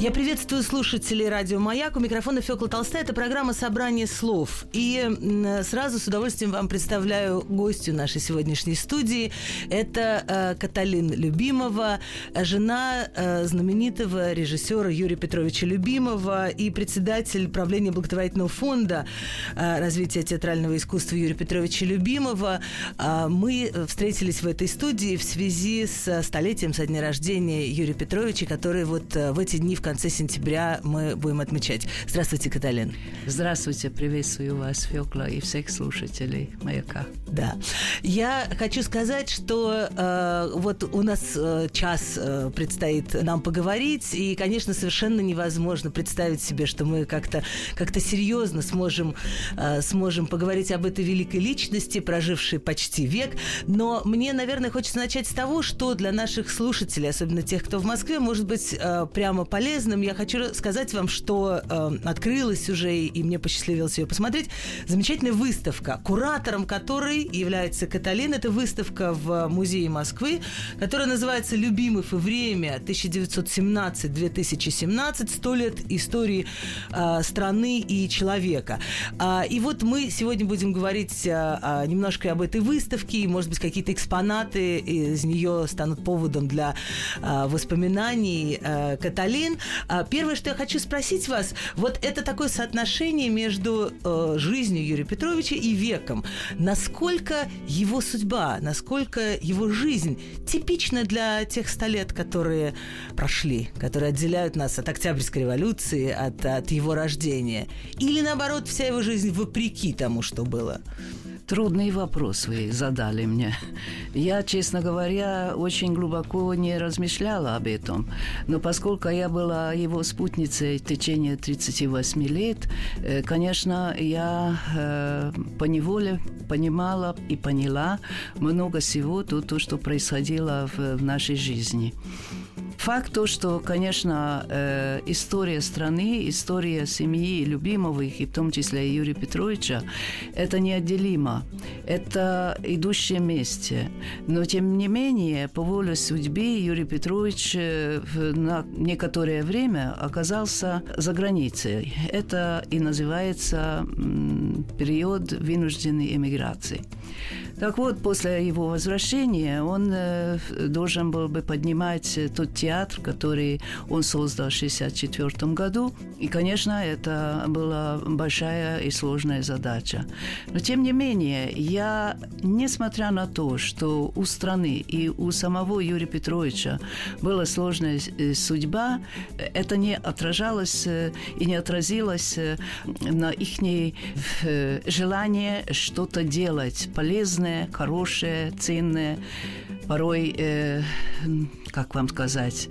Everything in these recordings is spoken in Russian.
я приветствую слушателей радио «Маяк». У микрофона Фёкла Толстая. Это программа «Собрание слов». И сразу с удовольствием вам представляю гостю нашей сегодняшней студии. Это э, Каталин Любимова, жена э, знаменитого режиссера Юрия Петровича Любимова и председатель правления благотворительного фонда э, развития театрального искусства Юрия Петровича Любимова. Э, мы встретились в этой студии в связи с столетием со дня рождения Юрия Петровича, который вот э, в эти дни в конце сентября мы будем отмечать. Здравствуйте, Каталин. Здравствуйте, приветствую вас, Фёкла, и всех слушателей «Маяка». Да. Я хочу сказать, что э, вот у нас э, час э, предстоит нам поговорить, и, конечно, совершенно невозможно представить себе, что мы как-то как серьезно сможем, э, сможем поговорить об этой великой личности, прожившей почти век. Но мне, наверное, хочется начать с того, что для наших слушателей, особенно тех, кто в Москве, может быть э, прямо полезно полезным, я хочу сказать вам, что э, открылась уже, и мне посчастливилось ее посмотреть, замечательная выставка, куратором которой является Каталин. Это выставка в Музее Москвы, которая называется «Любимов и время 1917-2017. Сто лет истории э, страны и человека». А, и вот мы сегодня будем говорить э, немножко об этой выставке, и, может быть, какие-то экспонаты из нее станут поводом для э, воспоминаний э, Каталин. А, первое, что я хочу спросить вас, вот это такое соотношение между э, жизнью Юрия Петровича и веком. Насколько его судьба, насколько его жизнь типична для тех ста лет, которые прошли, которые отделяют нас от Октябрьской революции, от, от его рождения? Или наоборот, вся его жизнь вопреки тому, что было? Трудный вопрос вы задали мне. Я, честно говоря, очень глубоко не размышляла об этом. Но поскольку я была его спутницей в течение 38 лет, э, конечно, я э, поневоле понимала и поняла много всего, то, то что происходило в, нашей жизни. Факт то, что, конечно, э, история страны, история семьи любимых, и в том числе Юрия Петровича, это неотделимо. Это идущее вместе. Но, тем не менее, по воле судьбы Юрий Петрович э, на некоторое время оказался за границей. Это и называется период вынужденной эмиграции. Так вот, после его возвращения он э, должен был бы поднимать тот театр, который он создал в 1964 году. И, конечно, это была большая и сложная задача. Но, тем не менее, я, несмотря на то, что у страны и у самого Юрия Петровича была сложная э, судьба, это не отражалось э, и не отразилось на их желание что-то делать полезное, важное, хорошее, ценное, порой, э, как вам сказать,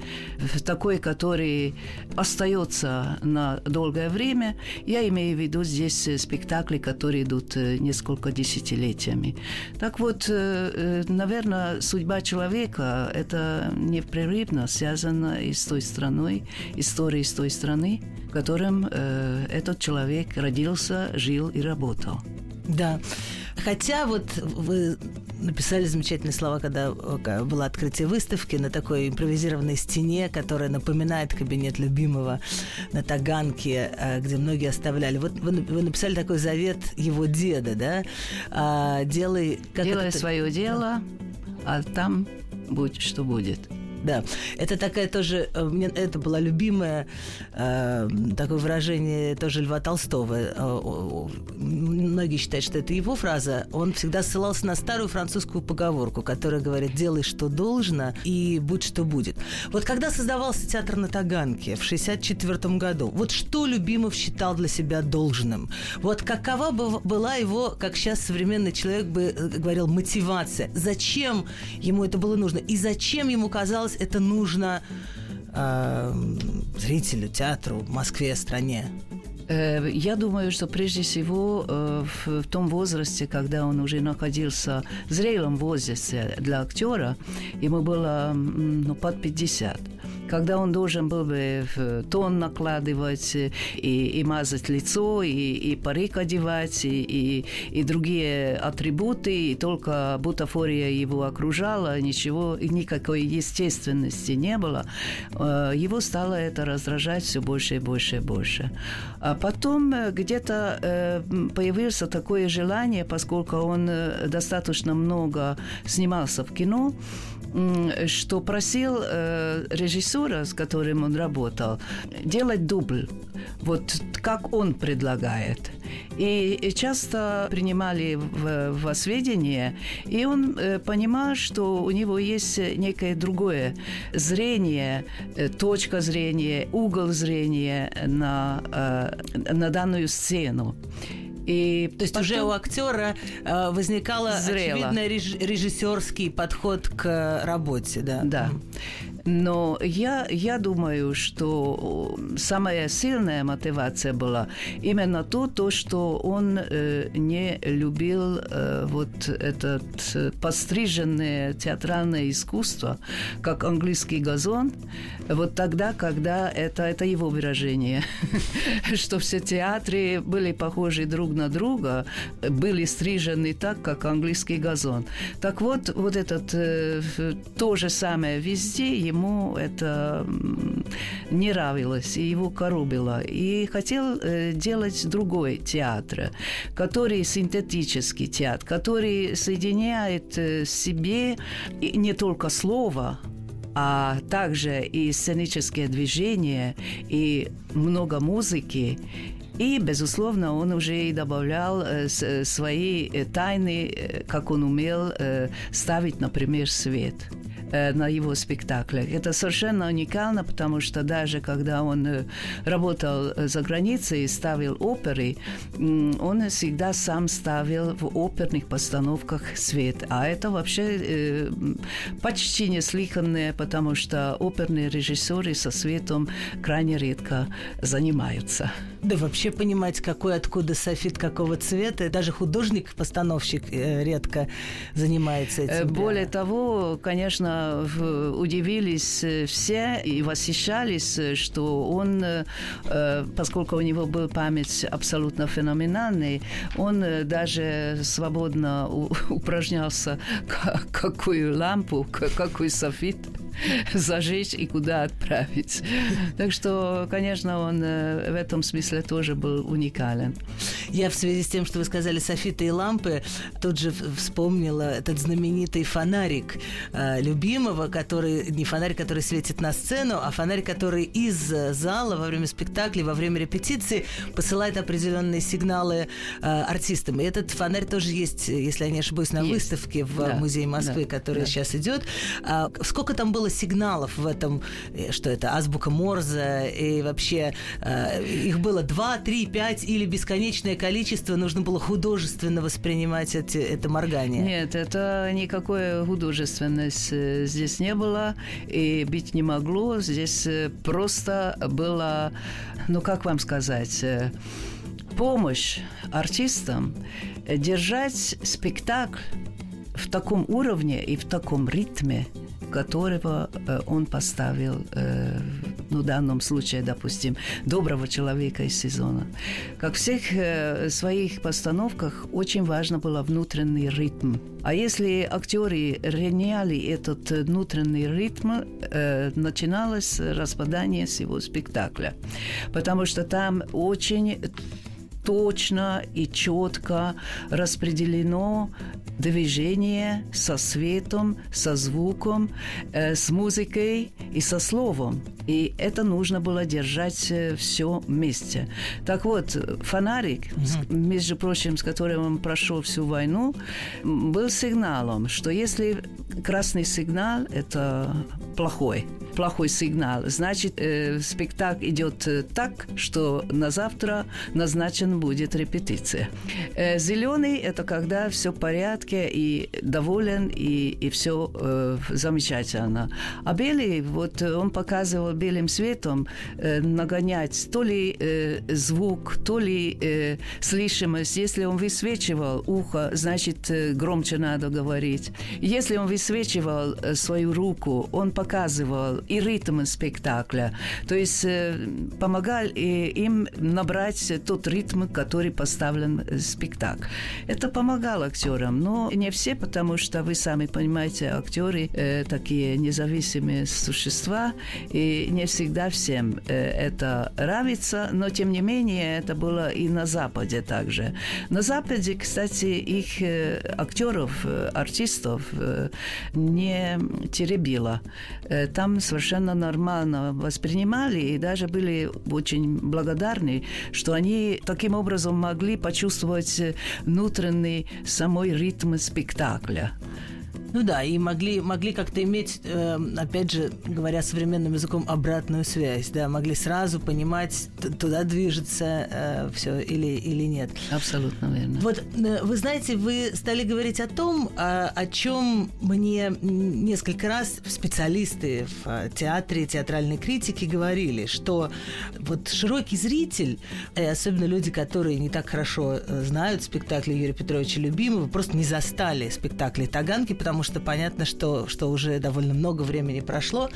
такой, который остается на долгое время. Я имею в виду здесь спектакли, которые идут э, несколько десятилетиями. Так вот, э, э, наверное, судьба человека – это непрерывно связана и с той страной, историей с той страны, в котором э, этот человек родился, жил и работал. Да. Хотя вот вы написали замечательные слова, когда было открытие выставки на такой импровизированной стене, которая напоминает кабинет любимого на Таганке, э, где многие оставляли. Вот вы, вы написали такой завет его деда, да? А, делай... Как Делай это... свое дело, а там будь что будет. Да, это такая тоже, э, мне это было любимое э, такое выражение тоже Льва Толстого. Э, многие считают, что это его фраза. Он всегда ссылался на старую французскую поговорку, которая говорит «делай, что должно, и будь, что будет». Вот когда создавался театр на Таганке в 64 году, вот что Любимов считал для себя должным? Вот какова бы была его, как сейчас современный человек бы говорил, мотивация? Зачем ему это было нужно? И зачем ему казалось казалось, это нужно э, зрителю, театру, Москве, стране? Э, я думаю, что прежде всего э, в том возрасте, когда он уже находился в зрелом возрасте для актера, ему было ну, под 50 когда он должен был бы тон накладывать и, и мазать лицо, и, и парик одевать, и, и, и другие атрибуты, и только бутафория его окружала, ничего, никакой естественности не было, э, его стало это раздражать все больше и больше и больше. А потом э, где-то э, появилось такое желание, поскольку он достаточно много снимался в кино, что просил э, режиссера, с которым он работал, делать дубль. Вот как он предлагает. И часто принимали в, в сведения, и он э, понимал, что у него есть некое другое зрение, э, точка зрения, угол зрения на, э, на данную сцену. И То есть потом... уже у актера э, возникало Зрело. очевидно реж- режиссерский подход к работе, да. Да. Но я, я думаю, что самая сильная мотивация была именно то, то что он э, не любил э, вот это э, постриженное театральное искусство, как английский газон, вот тогда, когда это, это его выражение, что все театры были похожи друг на друга, были стрижены так, как английский газон. Так вот, вот этот э, то же самое везде ему это не нравилось, и его коробило. И хотел э, делать другой театр, который синтетический театр, который соединяет э, в себе не только слово, а также и сценические движения, и много музыки, и, безусловно, он уже и добавлял э, свои тайны, как он умел ставить, например, свет. Э, на его спектаклях. Это совершенно уникально, потому что даже когда он э, работал э, за границей и ставил оперы, он всегда сам ставил в оперных постановках свет. А это вообще почти неслыханное, потому что оперные режиссеры со светом крайне редко занимаются. Да вообще понимать, какой откуда софит какого цвета, даже художник-постановщик редко занимается этим. Более того, конечно, удивились э, все и восхищались, э, что он, э, поскольку у него был память абсолютно феноменальный, он даже свободно упражнялся, какую лампу, какой софит зажечь и куда отправить. Так что, конечно, он в этом смысле тоже был уникален. Я в связи с тем, что вы сказали софиты и лампы, тут же вспомнила этот знаменитый фонарик любимого, который не фонарь, который светит на сцену, а фонарь, который из зала во время спектакля, во время репетиции посылает определенные сигналы э, артистам. И этот фонарь тоже есть, если я не ошибаюсь, на есть. выставке в да. музее Москвы, да. которая да. сейчас идет. А, сколько там было сигналов в этом, э, что это азбука Морзе и вообще э, их было два, три, пять или бесконечное количество. Нужно было художественно воспринимать эти, это моргание. Нет, это никакое художественность э, здесь не было и быть не могло. Здесь э, просто было, ну как вам сказать, э, помощь артистам держать спектакль в таком уровне и в таком ритме, которого э, он поставил, э, ну, в данном случае, допустим, доброго человека из сезона. Как в всех э, своих постановках очень важно было внутренний ритм. А если актеры роняли этот внутренний ритм, начиналось распадание всего спектакля. Потому что там очень точно и четко распределено движение со светом, со звуком, э, с музыкой и со словом. И это нужно было держать э, все вместе. Так вот, фонарик, угу. между прочим, с которым он прошел всю войну, был сигналом, что если красный сигнал, это плохой. Плохой сигнал. Значит, э, спектакль идет э, так, что на завтра назначен будет репетиция. Э, зеленый – это когда все в порядке и доволен, и, и все э, замечательно. А белый, вот он показывал белым светом э, нагонять то ли э, звук, то ли э, слышимость. Если он высвечивал ухо, значит, э, громче надо говорить. Если он высвечивал э, свою руку, он показывал и ритм спектакля. То есть э, помогал им набрать тот ритм, который поставлен в спектакль. Это помогало актерам, но не все, потому что вы сами понимаете, актеры э, такие независимые существа, и не всегда всем э, это нравится, но тем не менее это было и на Западе также. На Западе, кстати, их э, актеров, э, артистов э, не теребило. Э, там совершенно нормально воспринимали и даже были очень благодарны, что они таким образом могли почувствовать внутренний самой ритм спектакля. Ну да, и могли, могли как-то иметь, э, опять же, говоря современным языком, обратную связь, да, могли сразу понимать, туда движется э, все или, или нет. Абсолютно верно. Вот, э, вы знаете, вы стали говорить о том, о, о чем мне несколько раз специалисты в э, театре, театральной критики говорили, что вот широкий зритель, и особенно люди, которые не так хорошо э, знают спектакли Юрия Петровича Любимого, просто не застали спектакли Таганки, потому потому что понятно, что, что уже довольно много времени прошло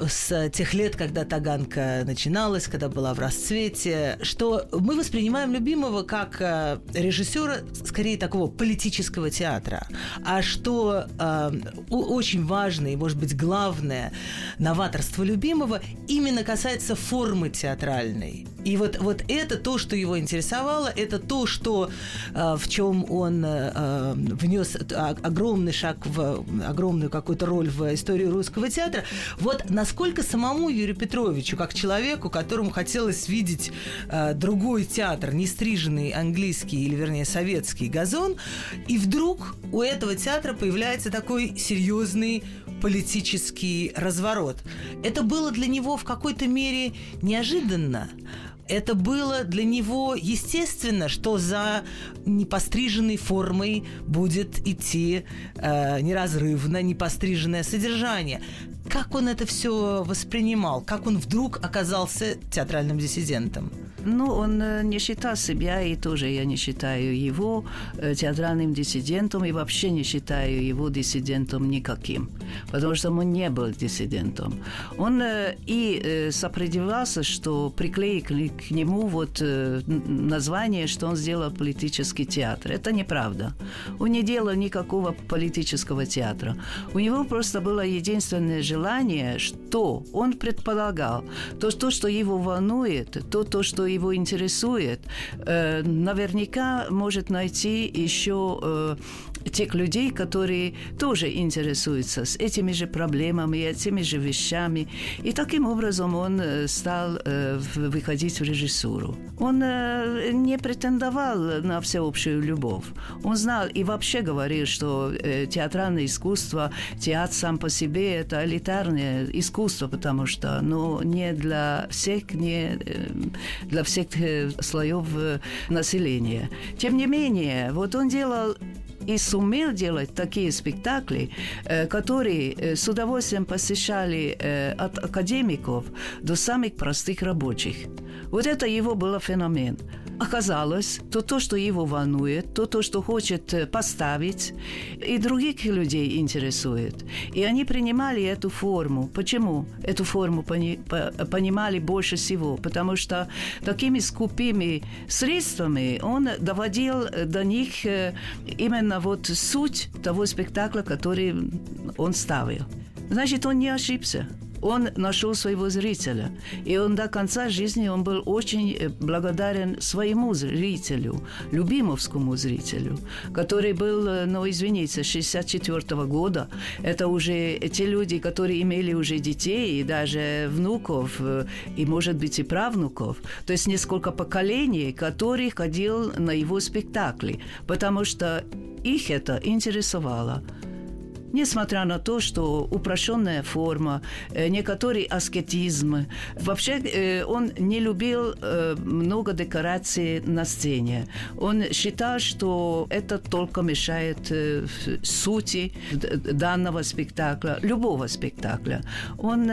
с тех лет, когда Таганка начиналась, когда была в расцвете, что мы воспринимаем любимого как э, режиссера, скорее такого политического театра, а что э, очень важное и, может быть, главное новаторство любимого именно касается формы театральной. И вот, вот это то, что его интересовало, это то, что, э, в чем он э, э внес огромный шаг в огромную какую-то роль в историю русского театра. Вот насколько самому Юрию Петровичу, как человеку, которому хотелось видеть э, другой театр, не стриженный английский или, вернее, советский газон, и вдруг у этого театра появляется такой серьезный политический разворот. Это было для него в какой-то мере неожиданно это было для него естественно, что за непостриженной формой будет идти э, неразрывно непостриженное содержание. Как он это все воспринимал? Как он вдруг оказался театральным диссидентом? Ну, он э, не считал себя, и тоже я не считаю его э, театральным диссидентом, и вообще не считаю его диссидентом никаким, потому что он не был диссидентом. Он э, и сопротивлялся, что приклеили к нему вот название, что он сделал политический театр. Это неправда. Он не делал никакого политического театра. У него просто было единственное желание, что он предполагал, то, то что его волнует, то, то, что его интересует, э, наверняка может найти еще э, тех людей, которые тоже интересуются с этими же проблемами, этими же вещами. И таким образом он э, стал выходить в режиссуру. Он не претендовал на всеобщую любовь. Он знал и вообще говорил, что театральное искусство, театр сам по себе – это элитарное искусство, потому что ну, не для всех, не для всех э, слоев э, населения. Тем не менее, вот он делал и сумел делать такие спектакли, э, которые с удовольствием посещали от академиков до самых простых рабочих. Вот это его был феномен – оказалось, то то, что его волнует, то то, что хочет э, поставить, и других людей интересует. И они принимали эту форму. Почему эту форму пони, понимали больше всего? Потому что такими скупыми средствами он доводил до них э, именно вот суть того спектакля, который он ставил. Значит, он не ошибся он нашел своего зрителя. И он до конца жизни он был очень э, благодарен своему зрителю, любимовскому зрителю, который был, э, ну, извините, 64 -го года. Это уже те люди, которые имели уже детей и даже внуков, э, и, может быть, и правнуков. То есть несколько поколений, которые ходил на его спектакли, потому что их это интересовало. Несмотря на то, что упрощенная форма, э, некоторый аскетизм. Вообще э, он не любил э, много декораций на сцене. Он считал, что это только мешает сути данного спектакля, любого спектакля. Он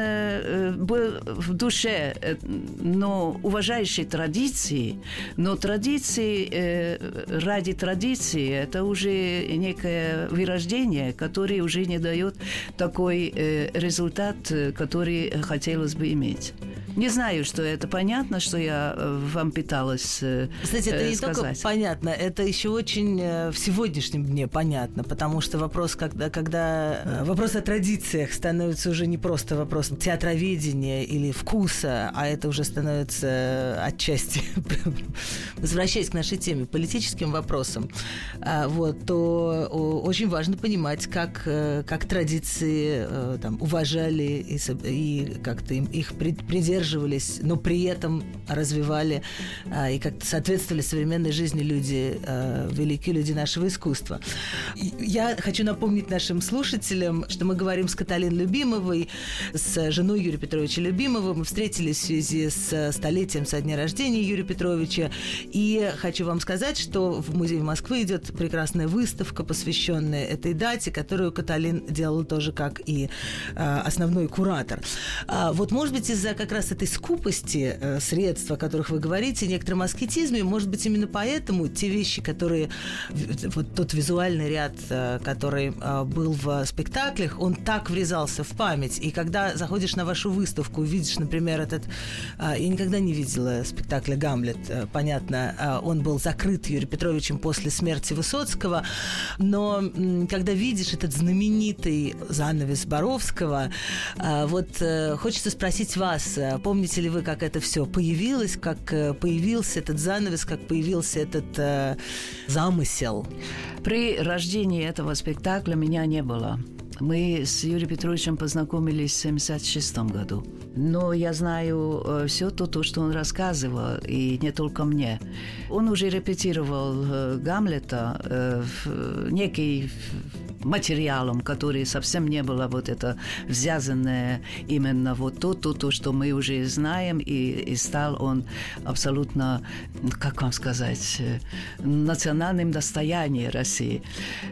был в душе, но уважающий традиции, но традиции ради традиции это уже некое вырождение, которое уже не дает такой э, результат, э, который хотелось бы иметь. Не знаю, что это понятно, что я э, вам пыталась э, Кстати, это не сказать. только понятно, это еще очень в сегодняшнем дне понятно, потому что вопрос, когда, когда вопрос о традициях становится уже не просто вопросом театроведения или вкуса, а это уже становится отчасти, возвращаясь к нашей теме, политическим вопросам, а, вот, то очень важно понимать, как как традиции э, там, уважали и, и как-то им, их придерживались, но при этом развивали а, и как-то соответствовали современной жизни люди, а, великие люди нашего искусства. Я хочу напомнить нашим слушателям, что мы говорим с Каталиной Любимовой, с женой Юрия Петровича Любимова. Мы встретились в связи с столетием со дня рождения Юрия Петровича. И хочу вам сказать, что в Музее Москвы идет прекрасная выставка, посвященная этой дате, которую Каталина Сталин делал тоже как и э, основной куратор. А, вот, может быть, из-за как раз этой скупости э, средств, о которых вы говорите, некотором аскетизме, может быть, именно поэтому те вещи, которые... Вот тот визуальный ряд, э, который э, был в спектаклях, он так врезался в память. И когда заходишь на вашу выставку, видишь, например, этот... Э, я никогда не видела спектакля «Гамлет», э, понятно, э, он был закрыт Юрием Петровичем после смерти Высоцкого, но э, когда видишь этот знаменитый занавес Боровского. А, вот э, хочется спросить вас, э, помните ли вы, как это все появилось, как э, появился этот занавес, как появился этот замысел? При рождении этого спектакля меня не было. Мы с Юрием Петровичем познакомились в 1976 году. Но я знаю э, все то, то, что он рассказывал, и не только мне. Он уже репетировал э, Гамлета э, в некий материалом, который совсем не было вот это взязанное именно вот то, то, то, что мы уже знаем, и, и стал он абсолютно, как вам сказать, э, национальным достоянием России.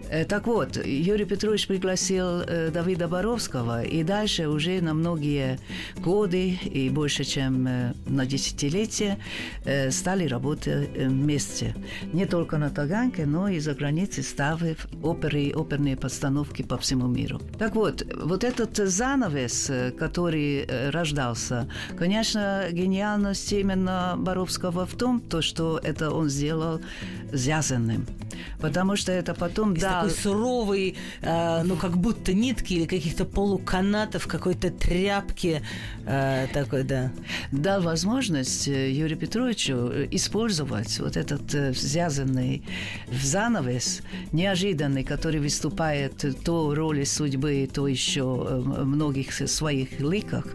Э, так вот, Юрий Петрович пригласил э, Давида Боровского, и дальше уже на многие годы и больше, чем на десятилетия стали работать вместе. Не только на Таганке, но и за границей ставив оперы, оперные постановки по всему миру. Так вот, вот этот занавес, который э, рождался, конечно, гениальность именно Боровского в том, то, что это он сделал связанным. Потому что это потом Из дал... такой суровый, э, ну, как будто нитки или каких-то полуканатов, какой-то тряпки э, такой, да. Дал возможность э, Юрию Петровичу э, использовать вот этот э, связанный в занавес, неожиданный, который выступает то роли судьбы, то еще в многих своих ликах.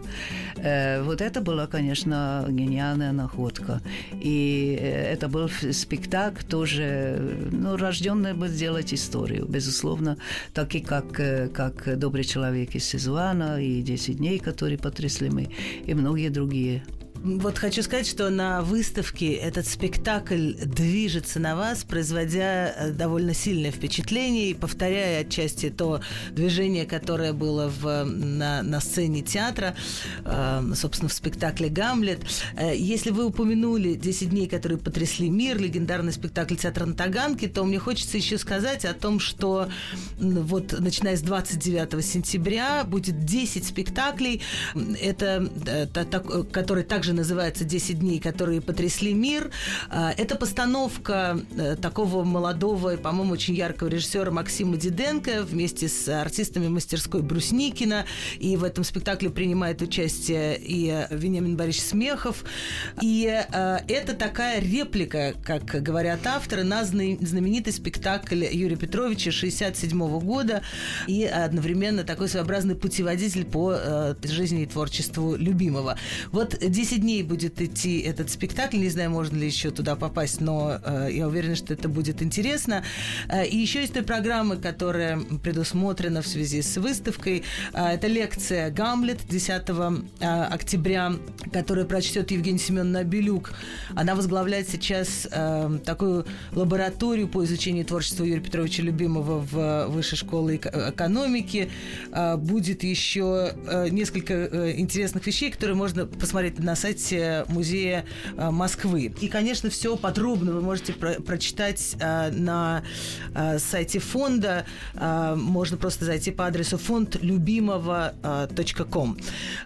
Вот это была, конечно, гениальная находка. И это был спектакль тоже, ну, рожденные бы сделать историю. Безусловно, такие как, э, как «Добрый человек» из Сезуана и «Десять дней», которые потрясли мы, и многие другие вот хочу сказать, что на выставке этот спектакль движется на вас, производя э, довольно сильное впечатление и повторяя отчасти то движение, которое было в, на, на сцене театра, э, собственно, в спектакле «Гамлет». Э, если вы упомянули «10 дней, которые потрясли мир», легендарный спектакль театра на Таганке, то мне хочется еще сказать о том, что вот начиная с 29 сентября будет 10 спектаклей, это, это, которые также называется «10 дней, которые потрясли мир». А, это постановка э, такого молодого и, по-моему, очень яркого режиссера Максима Диденко вместе с артистами мастерской Брусникина. И в этом спектакле принимает участие и Вениамин Борисович Смехов. И э, это такая реплика, как говорят авторы, на знаменитый спектакль Юрия Петровича 67 года и одновременно такой своеобразный путеводитель по э, жизни и творчеству любимого. Вот 10 10 дней будет идти этот спектакль. Не знаю, можно ли еще туда попасть, но э, я уверена, что это будет интересно. Э, и еще из той программы, которая предусмотрена в связи с выставкой, э, это лекция «Гамлет» 10 э, октября, которую прочтет Евгений Семеновна Белюк. Она возглавляет сейчас э, такую лабораторию по изучению творчества Юрия Петровича Любимого в Высшей школе экономики. Э, будет еще э, несколько э, интересных вещей, которые можно посмотреть на сайте музея э, Москвы. И, конечно, все подробно вы можете про прочитать э, на э, сайте фонда. Э, можно просто зайти по адресу фондлюбимого.ком.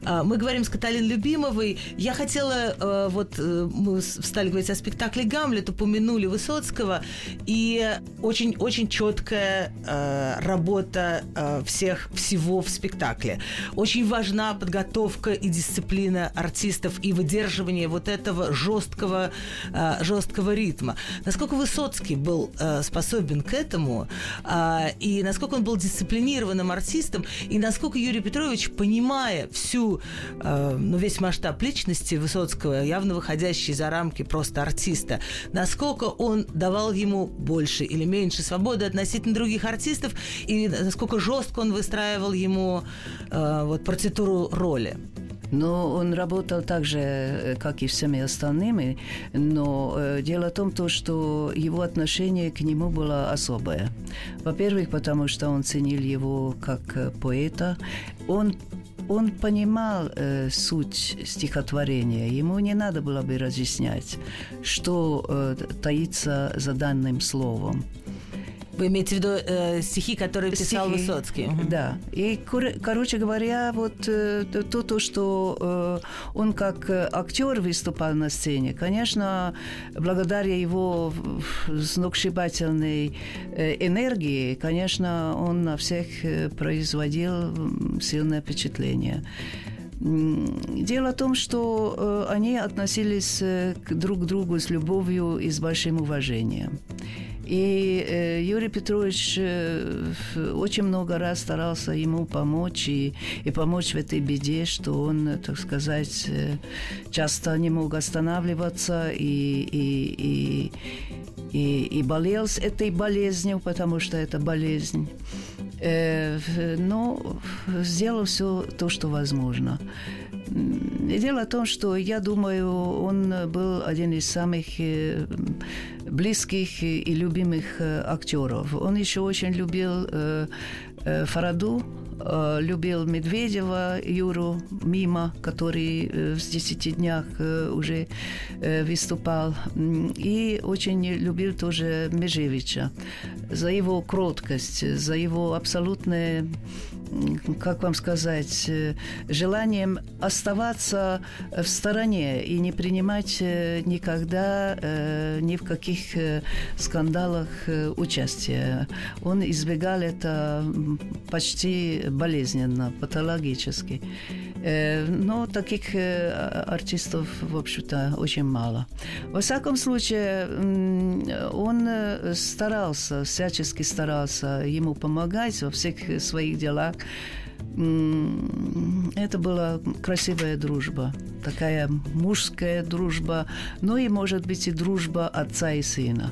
Э, мы говорим с Каталиной Любимовой. Я хотела, э, вот э, мы стали говорить о спектакле «Гамлет», упомянули Высоцкого, и очень-очень четкая э, работа э, всех, всего в спектакле. Очень важна подготовка и дисциплина артистов и выдерживание вот этого жесткого, э, жесткого ритма. Насколько Высоцкий был э, способен к этому, э, и насколько он был дисциплинированным артистом, и насколько Юрий Петрович, понимая всю, ну, весь масштаб личности Высоцкого, явно выходящий за рамки просто артиста, насколько он давал ему больше или меньше свободы относительно других артистов, и насколько жестко он выстраивал ему вот партитуру роли. Но он работал так же, э, как и всеми остальными, но э, дело в том, то, что его отношение к нему было особое. Во-первых, потому что он ценил его как э, поэта. Он он понимал э, суть стихотворения. Ему не надо было бы разъяснять, что э, таится за данным словом. Вы имеете в виду э, стихи, которые писал стихи, Высоцкий? Да. И, короче говоря, вот э, то, то, что э, он как актер выступал на сцене, конечно, благодаря его сногсшибательной э, энергии, конечно, он на всех э, производил сильное впечатление. Дело в том, что э, они относились э, друг к другу с любовью и с большим уважением. И э, Юрий Петрович э, очень много раз старался ему помочь и, и помочь в этой беде, что он, так сказать, э, часто не мог останавливаться и, и, и, и, и болел с этой болезнью, потому что это болезнь. Э, но сделал все то, что возможно. Дело в том, что я думаю, он был один из самых э, близких и любимых э, актеров. Он еще очень любил э, Фараду, любил Медведева, Юру Мима, который в «Десяти днях» уже выступал, и очень любил тоже Межевича за его кроткость, за его абсолютное как вам сказать, э, желанием оставаться в стороне и не принимать э, никогда э, ни в каких скандалах участия. Он избегал это почти болезненно, патологически. Но таких артистов, в общем-то, очень мало. Во всяком случае, он старался, всячески старался ему помогать во всех своих делах. Это была красивая дружба, такая мужская дружба, но и, может быть, и дружба отца и сына.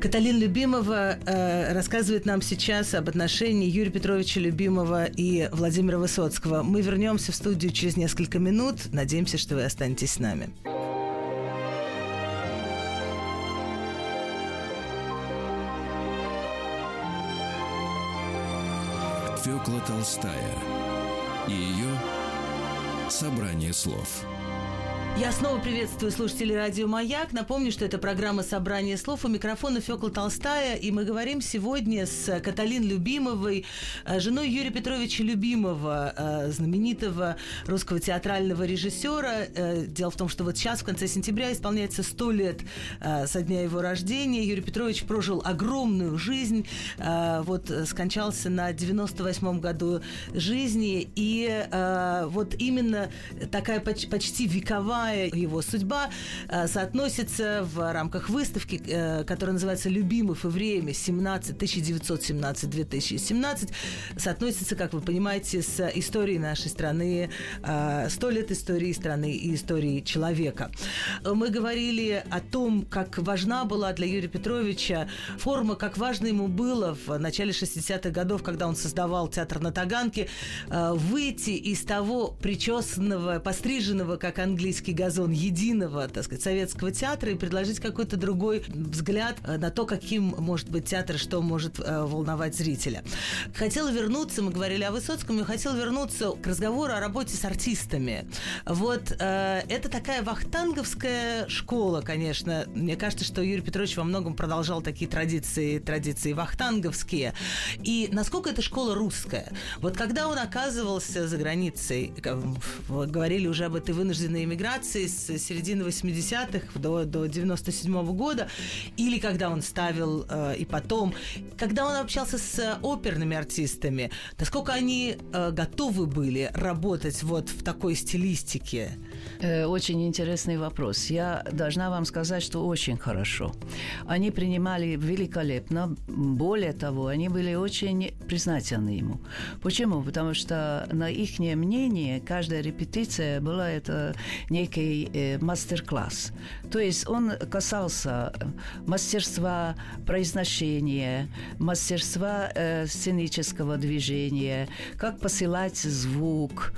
Каталин Любимова э, рассказывает нам сейчас об отношении Юрия Петровича Любимова и Владимира Высоцкого. Мы вернемся в студию через несколько минут. Надеемся, что вы останетесь с нами. Фёкла Толстая и ее собрание слов. Я снова приветствую слушателей радио «Маяк». Напомню, что это программа «Собрание слов». У микрофона Фёкла Толстая. И мы говорим сегодня с Каталин Любимовой, э, женой Юрия Петровича Любимова, э, знаменитого русского театрального режиссера. Э, дело в том, что вот сейчас, в конце сентября, исполняется сто лет со дня его рождения. Юрий Петрович прожил огромную жизнь. Вот скончался на 98-м году жизни. И вот именно такая почти вековая его судьба соотносится в рамках выставки, которая называется «Любимов и время 17 1917-2017», соотносится, как вы понимаете, с историей нашей страны, сто лет истории страны и истории человека. Мы говорили о том, как важна была для Юрия Петровича форма, как важно ему было в начале 60-х годов, когда он создавал театр на Таганке, э, выйти из того причесанного, постриженного, как английский газон, единого, так сказать, советского театра и предложить какой-то другой взгляд э, на то, каким может быть театр, что может э, волновать зрителя. Хотела вернуться, мы говорили о Высоцком, я хотела вернуться к разговору о работе с артистами. Вот это такая вахтанговская школа, конечно. Мне кажется, что Юрий Петрович во многом продолжал такие традиции, традиции вахтанговские. И насколько эта школа русская? Вот когда он оказывался за границей, говорили уже об этой вынужденной иммиграции с середины 80-х до, до 97 -го года, или когда он ставил э, и потом, когда он общался с оперными артистами, насколько они э, готовы были работать вот в такой стилистике? Э, очень интересный вопрос. Я должна вам сказать, что очень хорошо. Они принимали великолепно. Более того, они были очень признательны ему. Почему? Потому что на их мнение каждая репетиция была это некий э, мастер-класс. То есть он касался мастерства произношения, мастерства э, сценического движения, как посылать звук,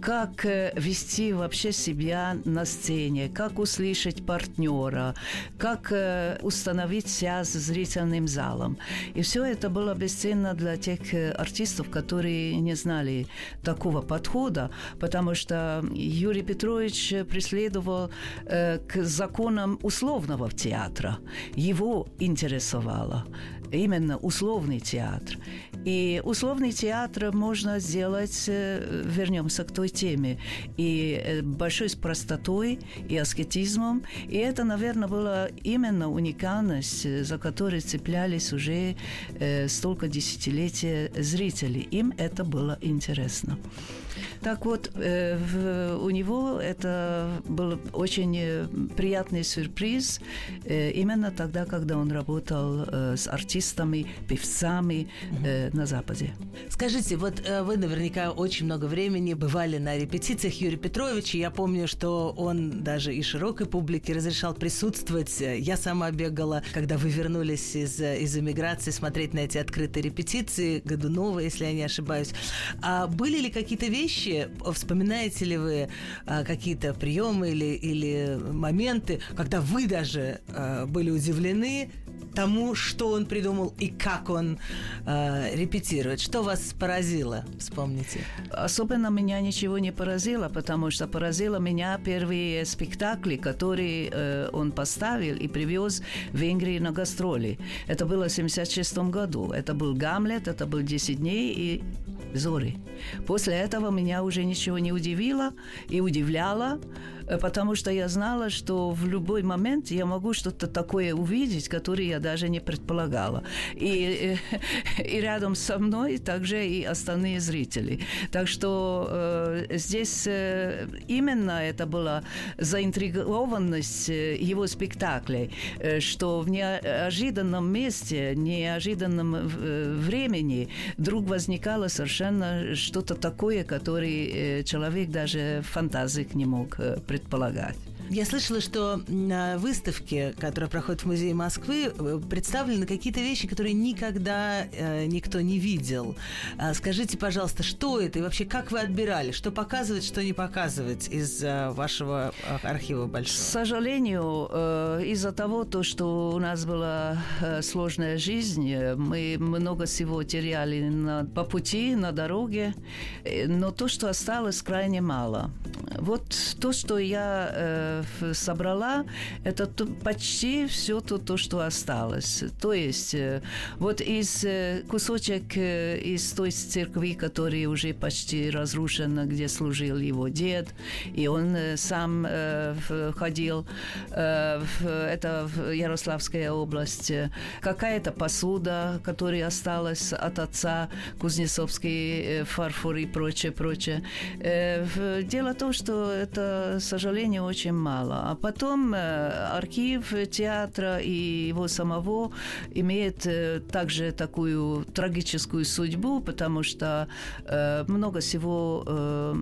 как э, вести вообще себя на сцене, как услышать партнера, как э, установить связь с зрительным залом. И все это было бесценно для тех э, артистов, которые не знали такого подхода, потому что Юрий Петрович преследовал э, к законам условного театра. Его интересовало именно условный театр. И условный театр можно сделать, э, вернемся к той теме, и э, большой с простотой, и аскетизмом. И это, наверное, была именно уникальность, э, за которой цеплялись уже столько десятилетий зрители. Им это было интересно. Так вот, э, у него это был очень э, приятный сюрприз э, именно тогда, когда он работал с артистами, певцами угу. на Западе. Скажите, вот вы наверняка очень много времени бывали на репетициях Юрия Петровича. Я помню, что он даже и широкой публике разрешал присутствовать. Я сама бегала, когда вы вернулись из, из эмиграции, смотреть на эти открытые репетиции Годунова, если я не ошибаюсь. А были ли какие-то вещи, вещи, вспоминаете ли вы а, какие-то приемы или, или моменты, когда вы даже а, были удивлены тому, что он придумал и как он э, репетирует. Что вас поразило? Вспомните. Особенно меня ничего не поразило, потому что поразило меня первые спектакли, которые э, он поставил и привез в Венгрии на гастроли. Это было в 76 году. Это был «Гамлет», это был «10 дней» и «Зори». После этого меня уже ничего не удивило и удивляло. Э, потому что я знала, что в любой момент я могу что-то такое увидеть, которое я даже не предполагала. И, э, и рядом со мной также и остальные зрители. Так что э, здесь э, именно это была заинтригованность э, его спектаклей, э, что в неожиданном месте, неожиданном времени вдруг возникало совершенно что-то такое, которое человек даже в фантазиях не мог представить предполагать. Я слышала, что на выставке, которая проходит в Музее Москвы, э, представлены какие-то вещи, которые никогда э, никто не видел. А скажите, пожалуйста, что это и вообще как вы отбирали? Что показывать, что не показывать из э, вашего э, архива большого? К сожалению, э, из-за того, то, что у нас была э, сложная жизнь, мы много всего теряли на, по пути, на дороге, э, но то, что осталось, крайне мало. Вот то, что я э, собрала, это то, почти все то, то, что осталось. То есть э, вот из э, кусочек э, из той церкви, которая уже почти разрушена, где служил его дед, и он э, сам э, ходил, э, в, это Ярославская область, какая-то посуда, которая осталась от отца, Кузнецовский э, фарфор и прочее, прочее. Э, дело в том, что это, к сожалению, очень мало. А потом архив театра и его самого имеет также такую трагическую судьбу, потому что много всего,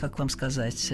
как вам сказать,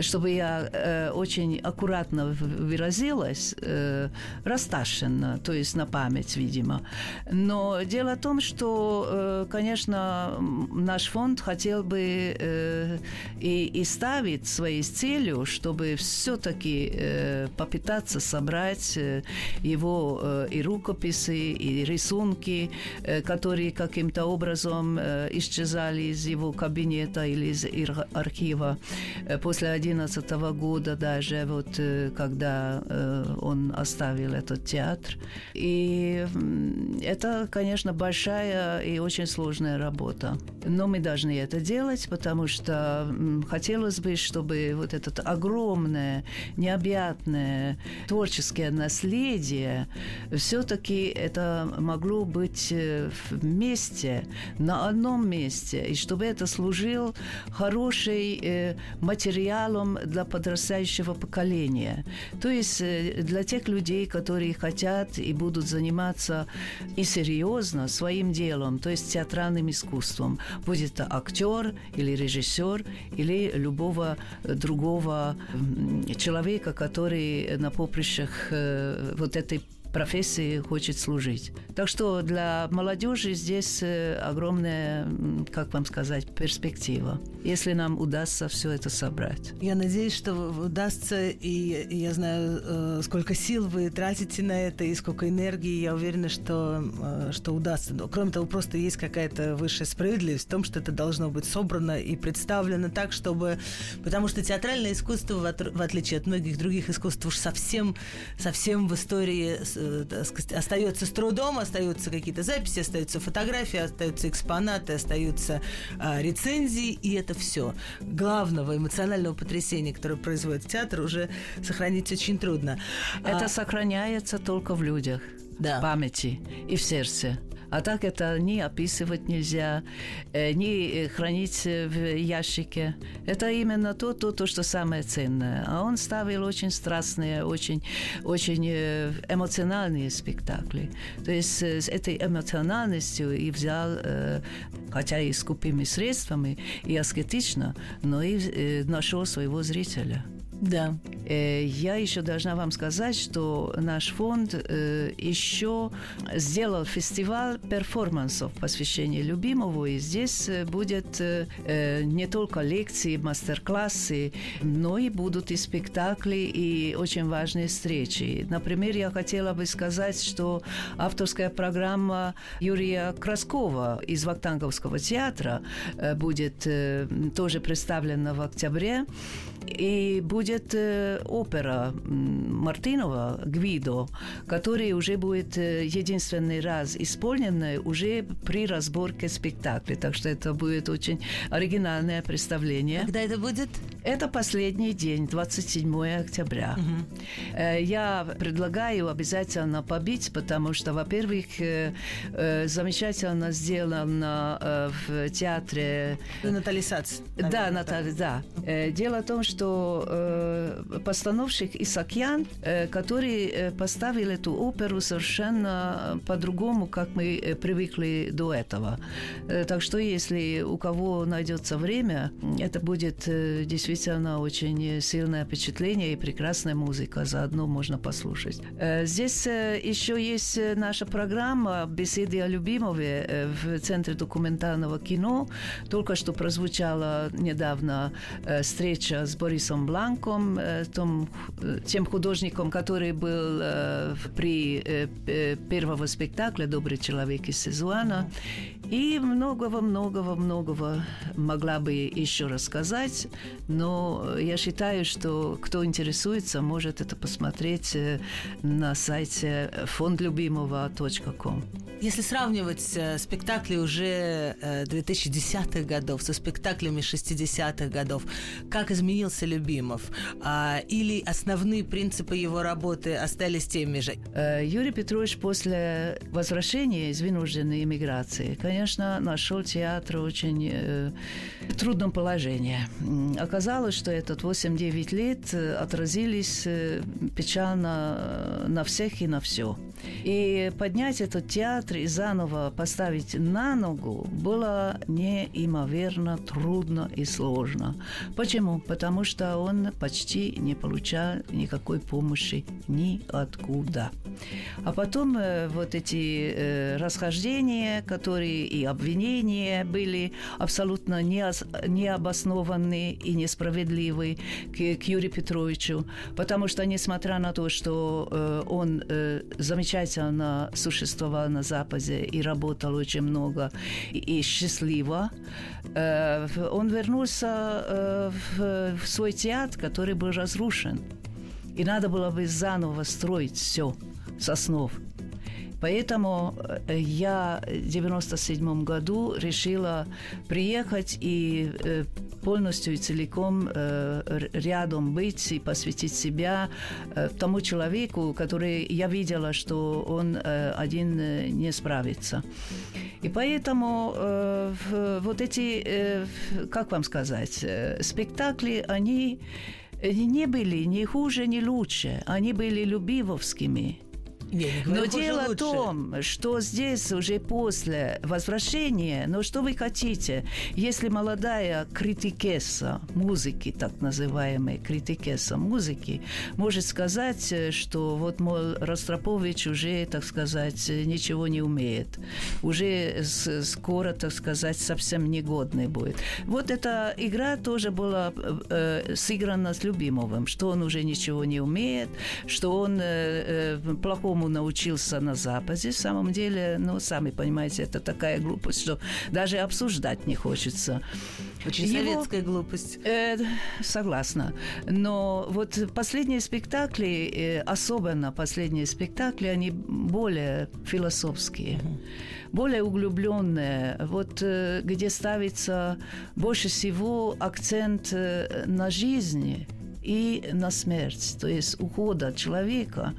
чтобы я э, очень аккуратно выразилась, э, расташенно, то есть на память, видимо. Но дело в том, что, э, конечно, наш фонд хотел бы э, и, и ставить своей целью, чтобы все-таки э, попытаться собрать э, его э, и рукописи, и рисунки, э, которые каким-то образом э, исчезали из его кабинета или из архива э, после 2011 года даже, вот э, когда э, он оставил этот театр. И это, конечно, большая и очень сложная работа. Но мы должны это делать, потому что хотелось бы, чтобы вот это огромное, необъятное творческое наследие все-таки это могло быть э, вместе, на одном месте, и чтобы это служил хороший материал материалом для подрастающего поколения. То есть э, для тех людей, которые хотят и будут заниматься и серьезно своим делом, то есть театральным искусством. Будет это актер или режиссер или любого другого человека, который на поприщах э, вот этой профессии хочет служить. Так что для молодежи здесь э, огромная, как вам сказать, перспектива, если нам удастся все это собрать. Я надеюсь, что удастся, и я знаю, э, сколько сил вы тратите на это, и сколько энергии. Я уверена, что, э, что удастся. Но, кроме того, просто есть какая-то высшая справедливость в том, что это должно быть собрано и представлено так, чтобы... Потому что театральное искусство, в отличие от многих других искусств, уж совсем, совсем в истории сказать, остается с трудом, остаются какие-то записи, остаются фотографии, остаются экспонаты, остаются а, рецензии, и это все. Главного эмоционального потрясения, которое производит театр, уже сохранить очень трудно. Это а... сохраняется только в людях, да. в памяти и в сердце. А так это ни описывать нельзя, э, ни э, хранить в ящике. Это именно то, то, то, что самое ценное. А он ставил очень страстные, очень, очень э, эмоциональные спектакли. То есть с этой эмоциональностью и взял, хотя и скупыми средствами, и аскетично, но и нашел своего зрителя. Да. Э, я еще должна вам сказать, что наш фонд э, еще сделал фестиваль перформансов посвящения любимого, и здесь э, будет не только лекции, мастер-классы, но и будут и спектакли, и очень важные встречи. Например, я хотела бы сказать, что авторская программа Юрия Краскова из Вахтанговского театра будет тоже представлена в октябре, и будет э, опера Мартинова «Гвидо», которая уже будет э, единственный раз исполнена уже при разборке спектакля. Так что это будет очень оригинальное представление. Когда это будет? Это последний день, 27 октября. Угу. Я предлагаю обязательно побить, потому что, во-первых, замечательно сделано в театре... Натали Сац. Да, Наталья, да. Дело в том, что что э, постановщик Исакьян, э, который э, поставил эту оперу совершенно по-другому, как мы э, привыкли до этого. Э, так что, если у кого найдется время, это будет э, действительно очень сильное впечатление и прекрасная музыка. Заодно можно послушать. Э, здесь э, еще есть наша программа «Беседы о любимове» э, в Центре документального кино. Только что прозвучала недавно э, встреча с Борисом Бланком, э, том, э, тем художником, который был э, при первого спектакля «Добрый человек из Сезуана». И многого-многого-многого могла бы еще рассказать, но я считаю, что кто интересуется, может это посмотреть на сайте фондлюбимого.ком. Если сравнивать спектакли уже 2010-х годов со спектаклями 60-х годов, как изменился изменился Любимов? А, или основные принципы его работы остались теми же? Э, Юрий Петрович после возвращения из вынужденной эмиграции, конечно, нашел театр очень э, трудном положении. Оказалось, что этот 8-9 лет э, отразились печально на всех и на все. И поднять этот театр и заново поставить на ногу было неимоверно трудно и сложно. Почему? Потому что он почти не получал никакой помощи ниоткуда. А потом э, вот эти э, расхождения, которые и обвинения были абсолютно необоснованные и несправедливые к, к Юрию Петровичу, потому что, несмотря на то, что э, он э, замечательно существовал на Западе и работал очень много и, и счастливо, э, он вернулся э, в, в свой театр, который был разрушен. И надо было бы заново строить все с основ. Поэтому э, я в 97 году решила приехать и э, полностью и целиком э, рядом быть и посвятить себя тому человеку, который я видела, что он один не справится. И поэтому вот эти, как вам сказать, спектакли, они не были ни хуже, ни лучше. Они были любивовскими. Не, не говорю, но дело лучше. в том, что здесь уже после возвращения, но что вы хотите, если молодая критикеса музыки, так называемая критикеса музыки, может сказать, что вот, мол, Ростропович уже, так сказать, ничего не умеет, уже скоро, так сказать, совсем негодный будет. Вот эта игра тоже была э, сыграна с Любимовым, что он уже ничего не умеет, что он э, э, плохому чему научился на Западе, в самом деле, ну, сами понимаете, это такая глупость, что даже обсуждать не хочется. Очень Его, советская глупость. Э, согласна. Но вот последние спектакли, э, особенно последние спектакли, они более философские. Uh-huh более углубленные, вот э, где ставится больше всего акцент э, на жизни, и на смерть, то есть ухода человека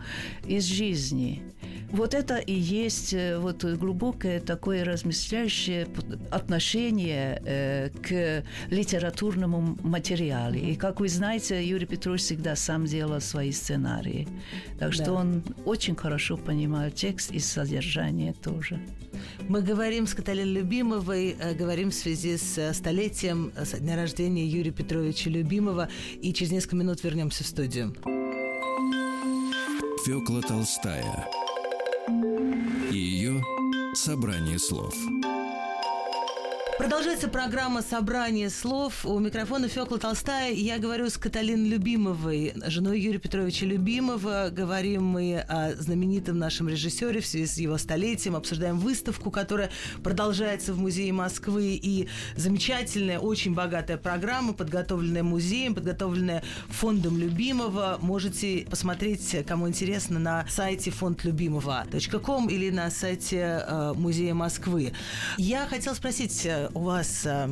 из жизни. Вот это и есть э, вот глубокое такое размышляющее отношение э, к литературному материалу. И, как вы знаете, Юрий Петрович всегда сам делал свои сценарии. Так что да. он очень хорошо понимал текст и содержание тоже. Мы говорим с Каталиной Любимовой, э, говорим в связи с э, столетием со дня рождения Юрия Петровича Любимова, и через несколько минут вернемся в студию. Фёкла Толстая и ее собрание слов. Продолжается программа «Собрание слов». У микрофона Фёкла Толстая. Я говорю с Каталиной Любимовой, женой Юрия Петровича Любимова. Говорим мы о знаменитом нашем режиссере в связи с его столетием. Обсуждаем выставку, которая продолжается в Музее Москвы. И замечательная, очень богатая программа, подготовленная музеем, подготовленная фондом Любимого. Можете посмотреть, кому интересно, на сайте фонд любимого.ком или на сайте э, Музея Москвы. Я хотела спросить, э, у вас, э,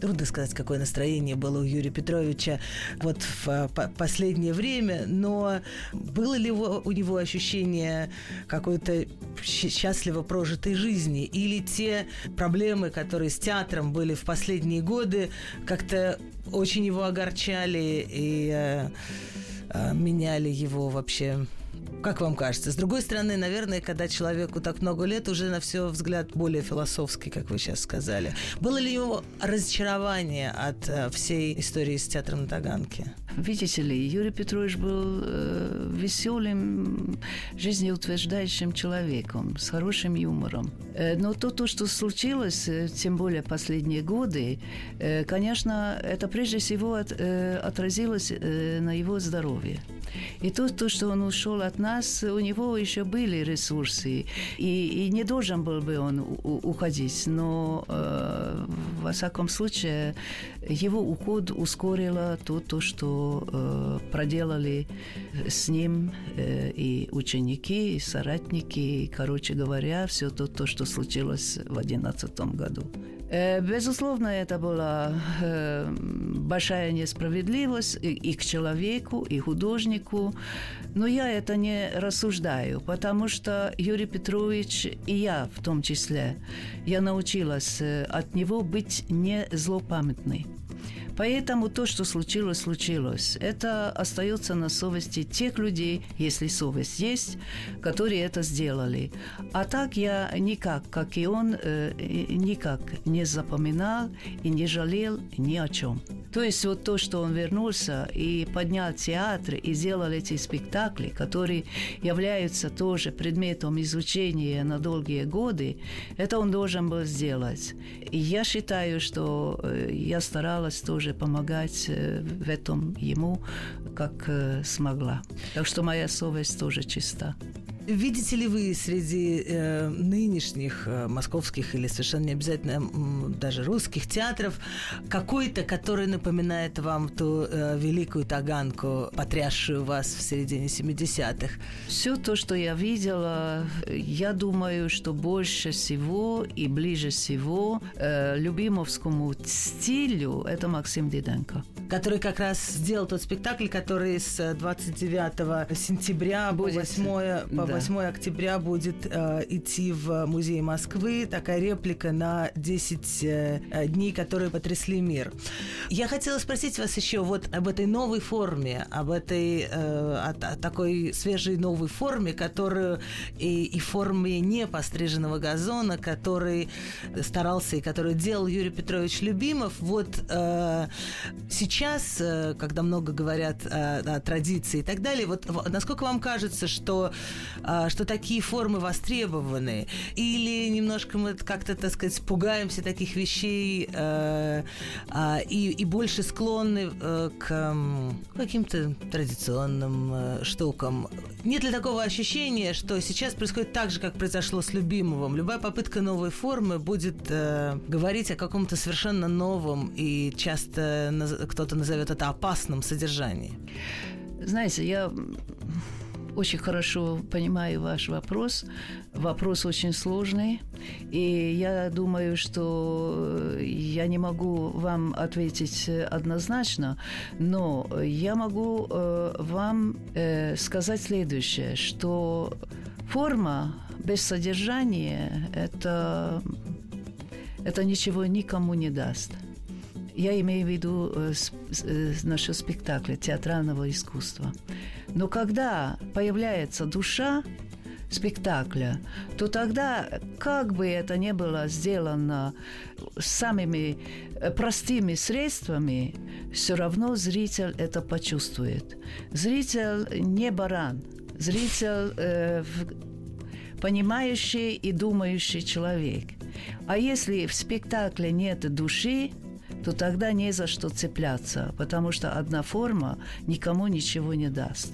трудно сказать, какое настроение было у Юрия Петровича вот в э, последнее время, но было ли у него ощущение какой-то счастливо прожитой жизни? Или те проблемы, которые с театром были в последние годы, как-то очень его огорчали и э, э, меняли его вообще как вам кажется? С другой стороны, наверное, когда человеку так много лет, уже на все взгляд более философский, как вы сейчас сказали. Было ли у него разочарование от э, всей истории с театром на Таганке? Видите ли, Юрий Петрович был э, веселым, жизнеутверждающим человеком, с хорошим юмором. Э, но то, то, что случилось, э, тем более последние годы, э, конечно, это прежде всего от, э, отразилось э, на его здоровье. И то, то, что он ушел от нас, у него еще были ресурсы, и, и не должен был бы он у, уходить, но э, во всяком случае его уход ускорило то, то что э, проделали с ним э, и ученики, и соратники, и, короче говоря, все то, то, что случилось в 2011 году. Э, безусловно, это была э, большая несправедливость и, к человеку, и художнику. Но я это не рассуждаю, потому что Юрий Петрович и я в том числе, я научилась э, от него быть не злопамятной. Поэтому то, что случилось, случилось. Это остается на совести тех людей, если совесть есть, которые это сделали. А так я никак, как и он, э, никак не запоминал и не жалел ни о чем. То есть вот то, что он вернулся и поднял театр и сделал эти спектакли, которые являются тоже предметом изучения на долгие годы, это он должен был сделать. И я считаю, что э, я старалась тоже помогать э, в этом ему, как э, смогла. Так что моя совесть тоже чиста. Видите ли вы среди э, нынешних э, московских или совершенно не обязательно м, даже русских театров какой-то, который напоминает вам ту э, великую таганку, потрясшую вас в середине 70-х? Все то, что я видела, я думаю, что больше всего и ближе всего э, любимовскому стилю это Максим Диденко. Который как раз сделал тот спектакль, который с 29 сентября Будет, по 8, по 8 октября будет э, идти в музей Москвы. Такая реплика на 10 э, дней, которые потрясли мир. Я хотела спросить вас еще вот об этой новой форме, об этой э, о, о такой свежей новой форме, которую и, и форме не постриженного газона, который старался и который делал Юрий Петрович Любимов. Вот э, сейчас, э, когда много говорят о, о традиции и так далее, вот насколько вам кажется, что что такие формы востребованы, или немножко мы как-то, так сказать, пугаемся таких вещей э, а, и, и больше склонны э, к каким-то традиционным э, штукам. Нет ли такого ощущения, что сейчас происходит так же, как произошло с Любимовым? Любая попытка новой формы будет говорить о каком-то совершенно новом и часто кто-то назовет это опасном содержании. Знаете, я очень хорошо понимаю ваш вопрос. Вопрос очень сложный. И я думаю, что я не могу вам ответить однозначно, но я могу э, вам э, сказать следующее, что форма без содержания это, это ничего никому не даст. Я имею в виду э, э, наши спектакли театрального искусства. Но когда появляется душа спектакля, то тогда, как бы это ни было сделано самыми э, простыми средствами, все равно зритель это почувствует. Зритель не баран, зритель э, понимающий и думающий человек. А если в спектакле нет души, то тогда не за что цепляться, потому что одна форма никому ничего не даст.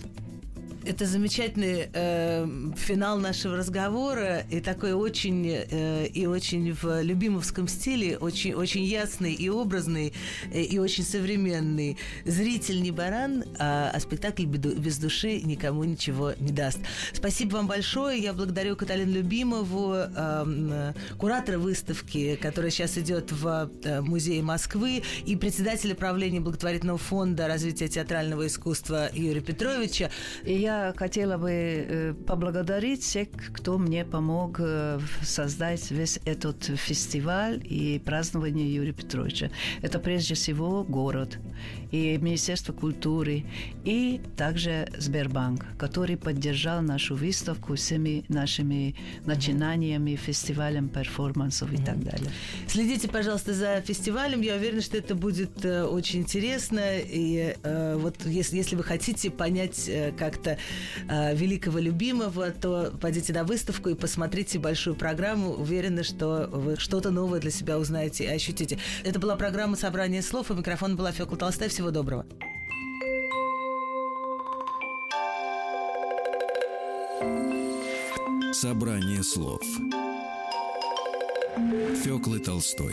Это замечательный э, финал нашего разговора и такой очень э, и очень в любимовском стиле, очень очень ясный и образный э, и очень современный. Зритель не баран, а, а спектакль без души никому ничего не даст. Спасибо вам большое. Я благодарю Каталину Любимову, э, куратора выставки, которая сейчас идет в э, музее Москвы, и председателя правления благотворительного фонда развития театрального искусства Юрия Петровича. И я я хотела бы э, поблагодарить всех, кто мне помог э, создать весь этот фестиваль и празднование Юрия Петровича. Это прежде всего город и Министерство культуры, и также Сбербанк, который поддержал нашу выставку всеми нашими начинаниями, фестивалем перформансов и так далее. Следите, пожалуйста, за фестивалем. Я уверена, что это будет э, очень интересно. И э, вот если, если вы хотите понять э, как-то э, великого любимого, то пойдите на выставку и посмотрите большую программу. Уверена, что вы что-то новое для себя узнаете и ощутите. Это была программа «Собрание слов», и микрофон была Фёкла Толстая. Всего доброго. Собрание слов Фёклы Толстой